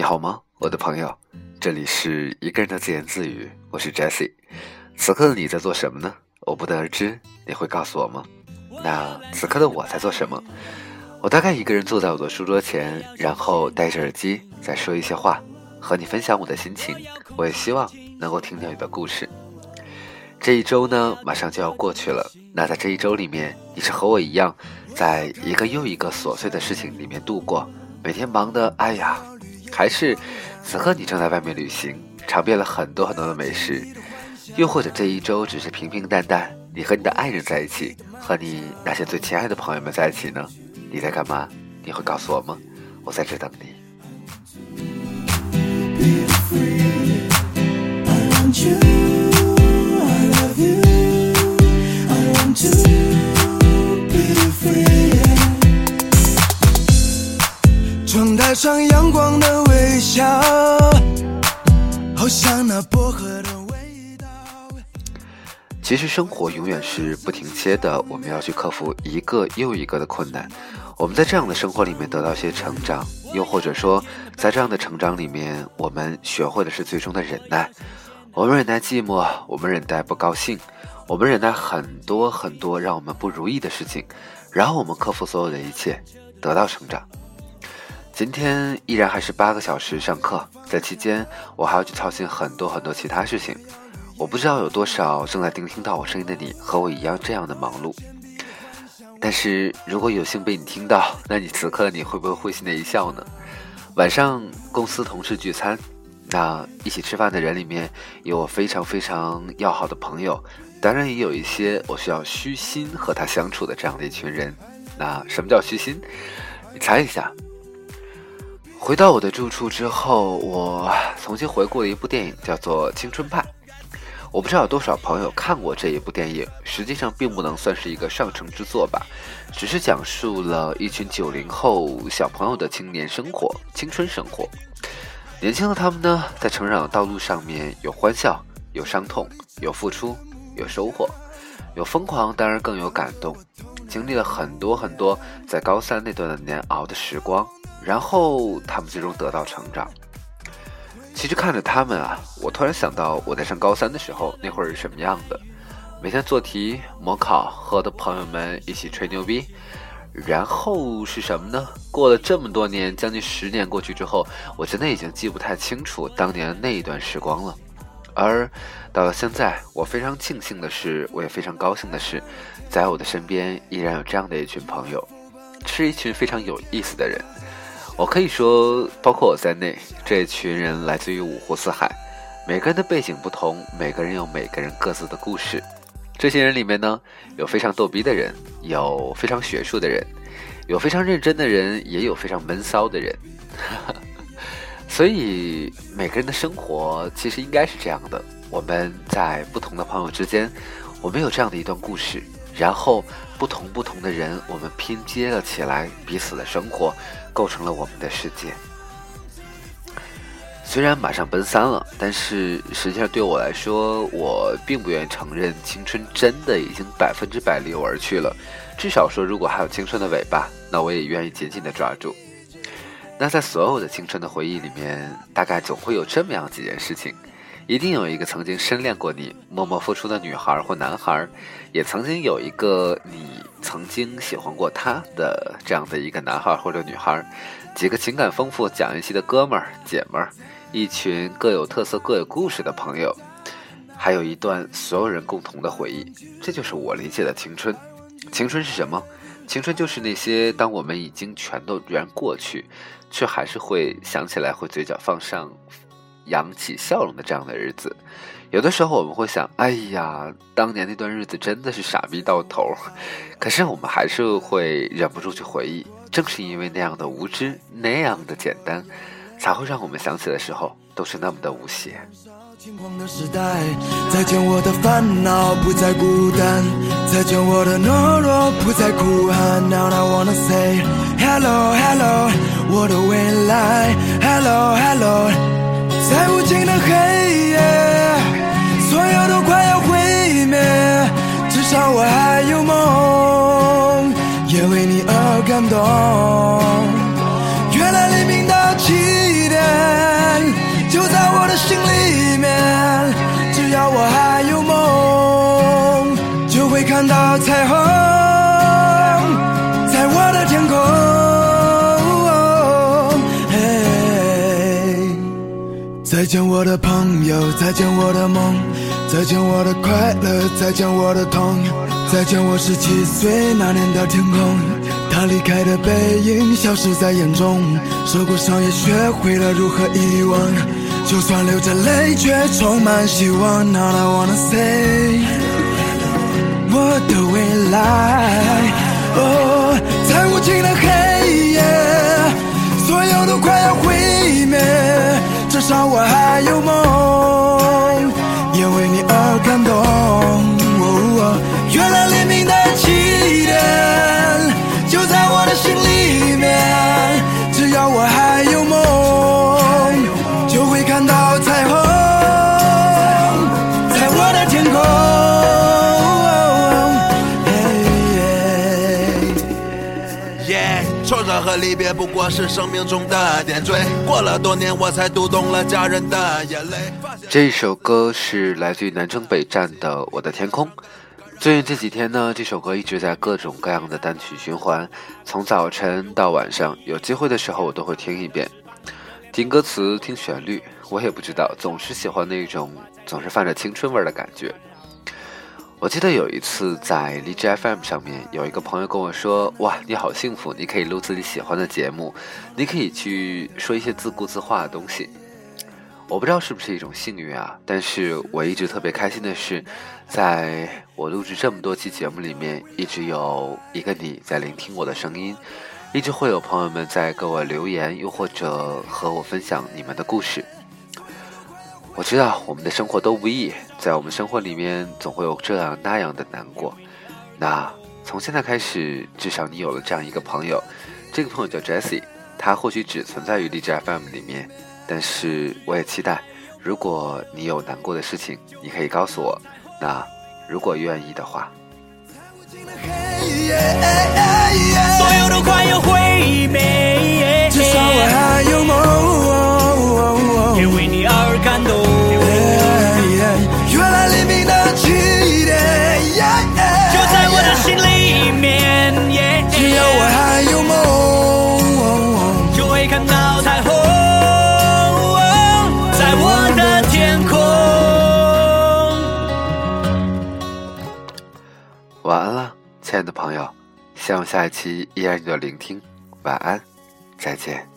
你好吗，我的朋友？这里是一个人的自言自语，我是 Jesse。此刻的你在做什么呢？我不得而知，你会告诉我吗？那此刻的我在做什么？我大概一个人坐在我的书桌前，然后戴着耳机在说一些话，和你分享我的心情。我也希望能够听到你的故事。这一周呢，马上就要过去了。那在这一周里面，你是和我一样，在一个又一个琐碎的事情里面度过，每天忙的哎呀。还是此刻你正在外面旅行，尝遍了很多很多的美食，又或者这一周只是平平淡淡，你和你的爱人在一起，和你那些最亲爱的朋友们在一起呢？你在干嘛？你会告诉我吗？我在这等你。带上阳光的微笑，好像那薄荷的味道。其实生活永远是不停歇的，我们要去克服一个又一个的困难。我们在这样的生活里面得到一些成长，又或者说，在这样的成长里面，我们学会的是最终的忍耐。我们忍耐寂寞，我们忍耐不高兴，我们忍耐很多很多让我们不如意的事情，然后我们克服所有的一切，得到成长。今天依然还是八个小时上课，在期间我还要去操心很多很多其他事情。我不知道有多少正在聆听到我声音的你和我一样这样的忙碌。但是如果有幸被你听到，那你此刻你会不会会心的一笑呢？晚上公司同事聚餐，那一起吃饭的人里面有我非常非常要好的朋友，当然也有一些我需要虚心和他相处的这样的一群人。那什么叫虚心？你猜一下。回到我的住处之后，我重新回顾了一部电影，叫做《青春派》。我不知道有多少朋友看过这一部电影，实际上并不能算是一个上乘之作吧，只是讲述了一群九零后小朋友的青年生活、青春生活。年轻的他们呢，在成长的道路上面有欢笑，有伤痛，有付出，有收获，有疯狂，当然更有感动。经历了很多很多，在高三那段的难熬的时光。然后他们最终得到成长。其实看着他们啊，我突然想到我在上高三的时候那会儿是什么样的。每天做题、模考，和的朋友们一起吹牛逼。然后是什么呢？过了这么多年，将近十年过去之后，我真的已经记不太清楚当年的那一段时光了。而到了现在，我非常庆幸的是，我也非常高兴的是，在我的身边依然有这样的一群朋友，是一群非常有意思的人。我可以说，包括我在内，这群人来自于五湖四海，每个人的背景不同，每个人有每个人各自的故事。这些人里面呢，有非常逗逼的人，有非常学术的人，有非常认真的人，也有非常闷骚的人。所以每个人的生活其实应该是这样的：我们在不同的朋友之间，我们有这样的一段故事，然后不同不同的人，我们拼接了起来彼此的生活。构成了我们的世界。虽然马上奔三了，但是实际上对我来说，我并不愿意承认青春真的已经百分之百离我而去了。至少说，如果还有青春的尾巴，那我也愿意紧紧的抓住。那在所有的青春的回忆里面，大概总会有这么样几件事情：一定有一个曾经深恋过你、默默付出的女孩或男孩，也曾经有一个你。曾经喜欢过他的这样的一个男孩或者女孩，几个情感丰富、讲义气的哥们儿姐们儿，一群各有特色、各有故事的朋友，还有一段所有人共同的回忆。这就是我理解的青春。青春是什么？青春就是那些当我们已经全都然过去，却还是会想起来会嘴角放上扬起笑容的这样的日子。有的时候我们会想，哎呀，当年那段日子真的是傻逼到头。可是我们还是会忍不住去回忆，正是因为那样的无知，那样的简单，才会让我们想起的时候都是那么的无邪。轻狂的时代再见我的烦恼，不再孤单；再见我的懦弱，不再哭喊。Now I wanna say hello hello，我的未来，hello hello，在无尽的黑夜。再见我的朋友，再见我的梦，再见我的快乐，再见我的痛，再见我十七岁那年的天空。他离开的背影消失在眼中，受过伤也学会了如何遗忘，就算流着泪，却充满希望。Now I wanna say，我的未来，和离别不过是生命中的点缀。过了多年，我才读懂了家人的眼泪。这首歌是来自于南征北战的《我的天空》。最近这几天呢，这首歌一直在各种各样的单曲循环，从早晨到晚上，有机会的时候我都会听一遍，听歌词，听旋律。我也不知道，总是喜欢那种总是泛着青春味的感觉。我记得有一次在荔枝 FM 上面，有一个朋友跟我说：“哇，你好幸福，你可以录自己喜欢的节目，你可以去说一些自顾自话的东西。”我不知道是不是一种幸运啊，但是我一直特别开心的是，在我录制这么多期节目里面，一直有一个你在聆听我的声音，一直会有朋友们在给我留言，又或者和我分享你们的故事。我知道我们的生活都不易，在我们生活里面总会有这样那样的难过。那从现在开始，至少你有了这样一个朋友，这个朋友叫 Jessie，他或许只存在于荔枝 FM 里面。但是我也期待，如果你有难过的事情，你可以告诉我。那如果愿意的话，亲爱的朋友，希望下一期依然你的聆听。晚安，再见。